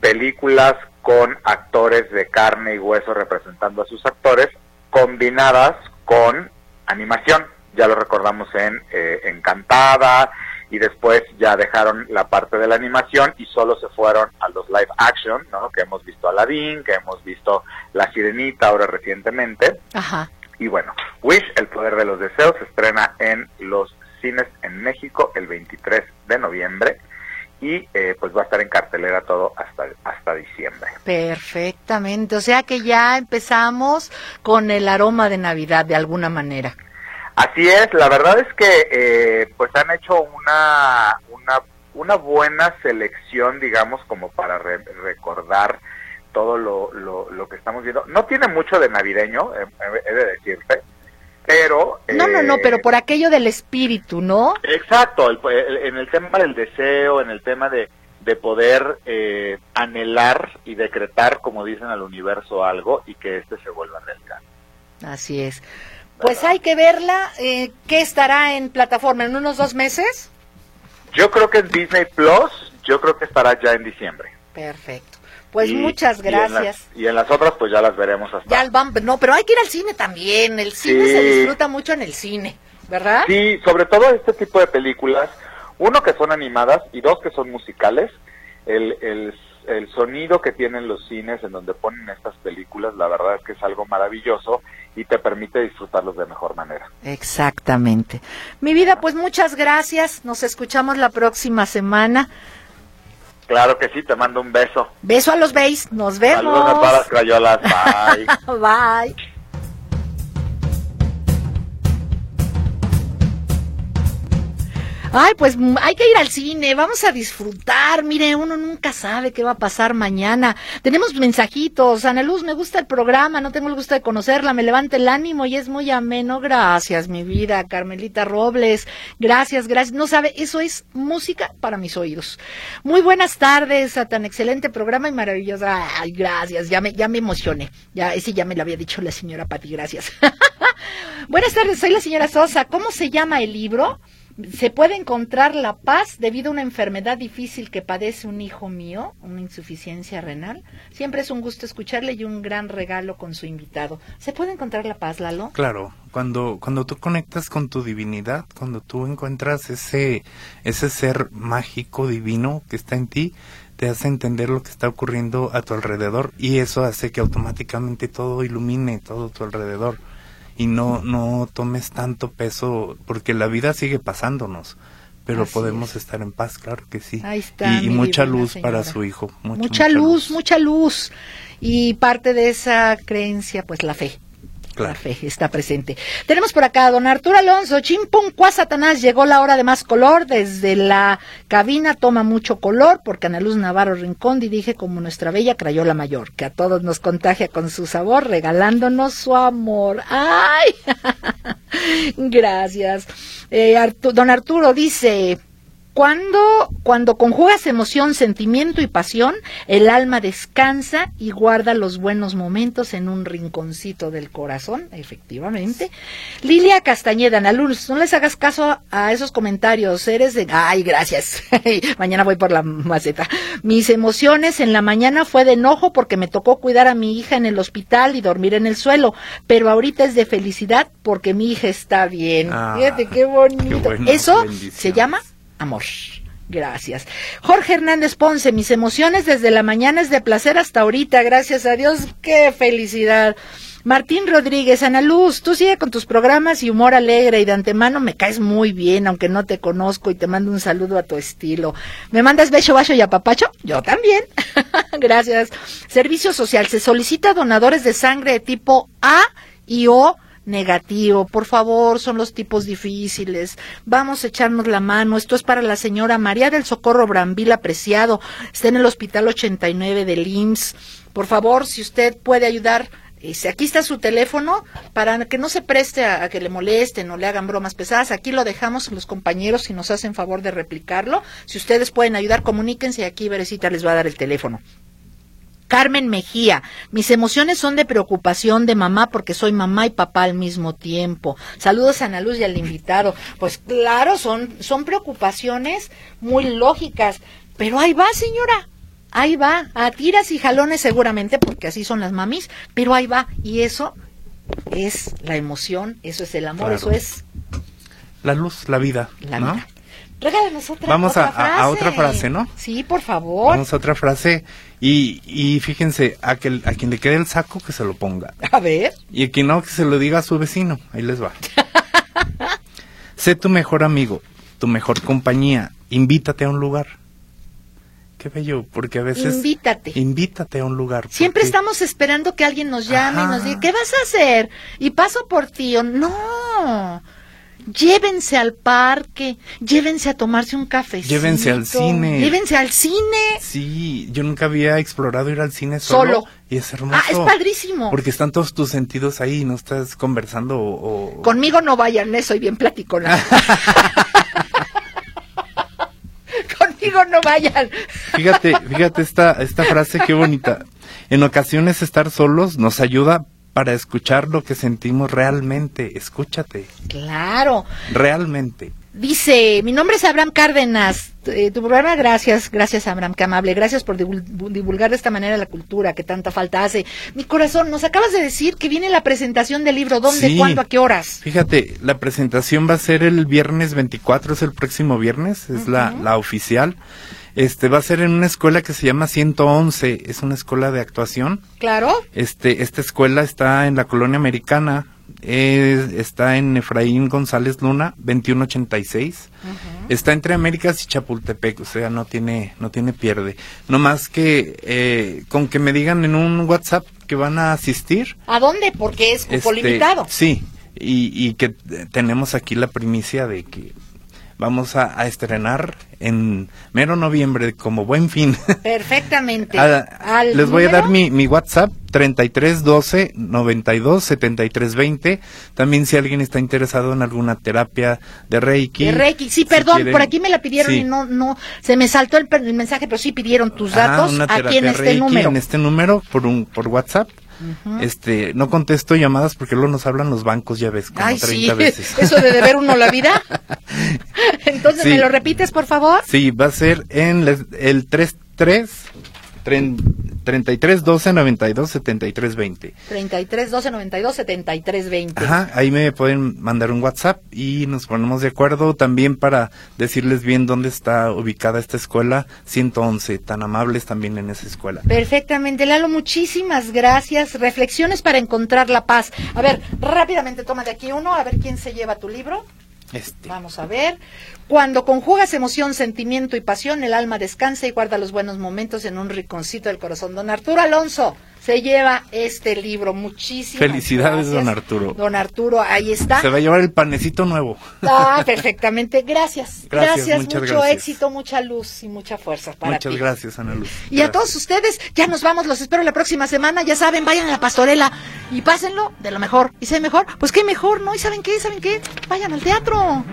películas con actores de carne y hueso representando a sus actores, combinadas con animación. Ya lo recordamos en eh, Encantada y después ya dejaron la parte de la animación y solo se fueron a los live action, ¿no? Que hemos visto Aladdin, que hemos visto La Sirenita ahora recientemente. Ajá. Y bueno, Wish, el poder de los deseos, se estrena en los cines en México el 23 de noviembre y eh, pues va a estar en cartelera todo hasta, hasta diciembre. Perfectamente. O sea que ya empezamos con el aroma de Navidad de alguna manera. Así es, la verdad es que eh, pues han hecho una, una, una buena selección, digamos, como para re- recordar todo lo, lo, lo que estamos viendo. No tiene mucho de navideño, eh, he de decirte, pero... No, no, no, eh, pero por aquello del espíritu, ¿no? Exacto, el- el- en el tema del deseo, en el tema de, de poder eh, anhelar y decretar, como dicen al universo, algo y que este se vuelva realidad. Así es. Pues hay que verla. Eh, ¿Qué estará en plataforma? ¿En unos dos meses? Yo creo que en Disney Plus, yo creo que estará ya en diciembre. Perfecto. Pues Y- muchas y en las- gracias. Y en, las, otras, pues ya las veremos hasta. Ya el no, pero hay que ir al cine también. El cine Sí. se disfruta mucho en el cine, ¿verdad? Sí, sobre todo este tipo de películas, uno que son animadas y dos que son musicales, el, el, el sonido que tienen los cines en donde ponen estas películas, la verdad es que es algo maravilloso y te permite disfrutarlos de mejor manera. Exactamente. Mi vida, pues muchas gracias. Nos escuchamos la próxima semana. Claro que sí, te mando un beso. Beso a los beis. Nos Saludos a vemos. todas las crayolas. Bye. <laughs> Bye. Ay, pues mm, hay que ir al cine, vamos a disfrutar. Mire, uno nunca sabe qué va a pasar mañana. Tenemos mensajitos. Ana Luz, me gusta el programa, no tengo el gusto de conocerla, me levanta el ánimo y es muy ameno. Gracias, mi vida. Carmelita Robles, gracias, gracias. No sabe, eso es música para mis oídos. Muy buenas tardes a tan excelente programa y maravillosa. Ay, gracias, ya me, ya me emocioné. Ya, ese ya me lo había dicho la señora Pati, gracias. <laughs> buenas tardes, soy la señora Sosa. ¿Cómo se llama el libro? Se puede encontrar la paz debido a una enfermedad difícil que padece un hijo mío, una insuficiencia renal. Siempre es un gusto escucharle y un gran regalo con su invitado. ¿Se puede encontrar la paz, Lalo? Claro, cuando, cuando tú conectas con tu divinidad, cuando tú encuentras ese, ese ser mágico, divino que está en ti, te hace entender lo que está ocurriendo a tu alrededor y eso hace que automáticamente todo ilumine todo tu alrededor y no, no tomes tanto peso porque la vida sigue pasándonos. Pero Así podemos es. estar en paz, claro que sí. Ahí está, Y, mucha luz para su hijo. Mucha, mucha, luz, mucha luz. Y parte de esa creencia, pues la fe. La Claro. fe está presente. Tenemos por acá a don Arturo Alonso, chimpum, cuá Satanás, llegó la hora de más color, desde la cabina toma mucho color, porque Ana Luz Navarro Rincón dirige como nuestra bella Crayola Mayor, que a todos nos contagia con su sabor, regalándonos su amor. ¡Ay! <laughs> Gracias. Eh, don Arturo dice, Cuando, cuando conjugas emoción, sentimiento y pasión, el alma descansa y guarda los buenos momentos en un rinconcito del corazón, efectivamente. Lilia Castañeda, Ana Luz, no les hagas caso a esos comentarios, eres de... Ay, gracias. <laughs> mañana voy por la maceta. Mis emociones en la mañana fue de enojo porque me tocó cuidar a mi hija en el hospital y dormir en el suelo, pero ahorita es de felicidad porque mi hija está bien. Ah, Fíjate qué bonito. qué bueno, Eso se llama amor. Gracias. Jorge Hernández Ponce, mis emociones desde la mañana es de placer hasta ahorita, gracias a Dios, qué felicidad. Martín Rodríguez, Ana Luz, tú sigue con tus programas y humor alegre y de antemano me caes muy bien, aunque no te conozco y te mando un saludo a tu estilo. ¿Me mandas beso, bacho y apapacho? Yo también. <laughs> Gracias. Servicio social, se solicita donadores de sangre de tipo A y O negativo. Por favor, son los tipos difíciles. Vamos a echarnos la mano. Esto es para la señora María del Socorro Brambil Apreciado. Está en el Hospital 89 del IMSS. Por favor, si usted puede ayudar, este, aquí está su teléfono para que no se preste a, que le molesten o le hagan bromas pesadas. Aquí lo dejamos los compañeros si nos hacen favor de replicarlo. Si ustedes pueden ayudar, comuníquense y aquí Berecita les va a dar el teléfono. Carmen Mejía, mis emociones son de preocupación de mamá porque soy mamá y papá al mismo tiempo. Saludos a Ana Luz y al invitado. Pues claro, son, son preocupaciones muy lógicas, pero ahí va, señora. Ahí va, a tiras y jalones seguramente, porque así son las mamis, pero ahí va. Y eso es la emoción, eso es el amor, Claro. eso es La luz, la vida, la ¿no? vida. Regálanos otra, Vamos otra a- a- a otra frase, ¿no? Sí, por favor. Vamos a otra frase y, y fíjense, a, que, a quien le quede el saco que se lo ponga. <laughs> A ver. Y a quien no, que se lo diga a su vecino. Ahí les va. <laughs> sé tu mejor amigo, tu mejor compañía. Invítate a un lugar. Qué bello, porque a veces... Invítate. Invítate a un lugar. Siempre estamos esperando que alguien nos llame y nos diga, ¿qué vas a hacer? Y paso por ti. O, no. Llévense al parque, llévense a tomarse un cafecito. Llévense al cine. Llévense al cine. Sí, yo nunca había explorado ir al cine solo. Solo. Y es hermoso. Ah, es padrísimo. Porque están todos tus sentidos ahí, no estás conversando o... o- Conmigo no vayan, eh, soy bien platicona. <laughs> Conmigo no vayan. Fíjate, fíjate esta, esta frase, qué bonita. En ocasiones estar solos nos ayuda para escuchar lo que sentimos realmente. Escúchate, Claro. realmente. Dice, mi nombre es Abraham Cárdenas. Eh, tu programa, gracias, gracias Abraham, qué amable. Gracias por divul- divulgar de esta manera la cultura que tanta falta hace. Mi corazón, nos acabas de decir que viene la presentación del libro. ¿Dónde, Sí. cuándo, a qué horas? Fíjate, la presentación va a ser el viernes 24, es el próximo viernes, es la, la oficial. Este va a ser en una escuela que se llama 111, es una escuela de actuación. Claro. Este, esta escuela está en la colonia americana, es- está en Efraín González Luna, 2186. Está entre Américas y Chapultepec, o sea, no tiene, no tiene pierde. No más que eh, con que me digan en un WhatsApp que van a asistir. ¿A dónde? Porque es cupo este, limitado. Sí, y, y que tenemos aquí la primicia de que vamos a, a estrenar en mero noviembre como buen fin. Perfectamente. <laughs> Ah, ¿Al les voy a dar mi, mi WhatsApp 33 12 92 73 20. También si alguien está interesado en alguna terapia de Reiki. De Reiki. Sí, si perdón, quieren- por aquí me la pidieron Sí. y no, no, se me saltó el, el mensaje, pero sí pidieron tus Ah, datos una aquí en este Reiki número. En este número por un por WhatsApp. Este, no contesto llamadas porque luego nos hablan los bancos, ya ves, como Ay, 30 sí, <laughs> veces. eso de deber uno la vida. <laughs> Entonces, Sí. ¿me lo repites, por favor? Sí, va a ser en el 33 tren- 33 12 92 73 20. 33 12 92 73 20. Ajá, ahí me pueden mandar un WhatsApp y nos ponemos de acuerdo también para decirles bien dónde está ubicada esta escuela 111, tan amables también en esa escuela. Perfectamente, Lalo, muchísimas gracias. Reflexiones para encontrar la paz. A ver, rápidamente toma de aquí uno, a ver quién se lleva tu libro. Este, Vamos a ver. Cuando conjugas emoción, sentimiento y pasión, el alma descansa y guarda los buenos momentos en un rinconcito del corazón. Don Arturo Alonso se lleva este libro. Muchísimas Felicidades, gracias. don Arturo. Don Arturo, ahí está. se va a llevar el panecito nuevo. Ah, perfectamente. Gracias. <laughs> Gracias, mucho gracias. éxito, mucha luz y mucha fuerza para Muchas ti. gracias, Ana Luz. Y a todos ustedes, ya nos vamos, los espero la próxima semana, ya saben, vayan a la pastorela y pásenlo de lo mejor. Y sé mejor, pues qué mejor, ¿no? ¿Y saben qué? ¿Saben qué? Vayan al teatro.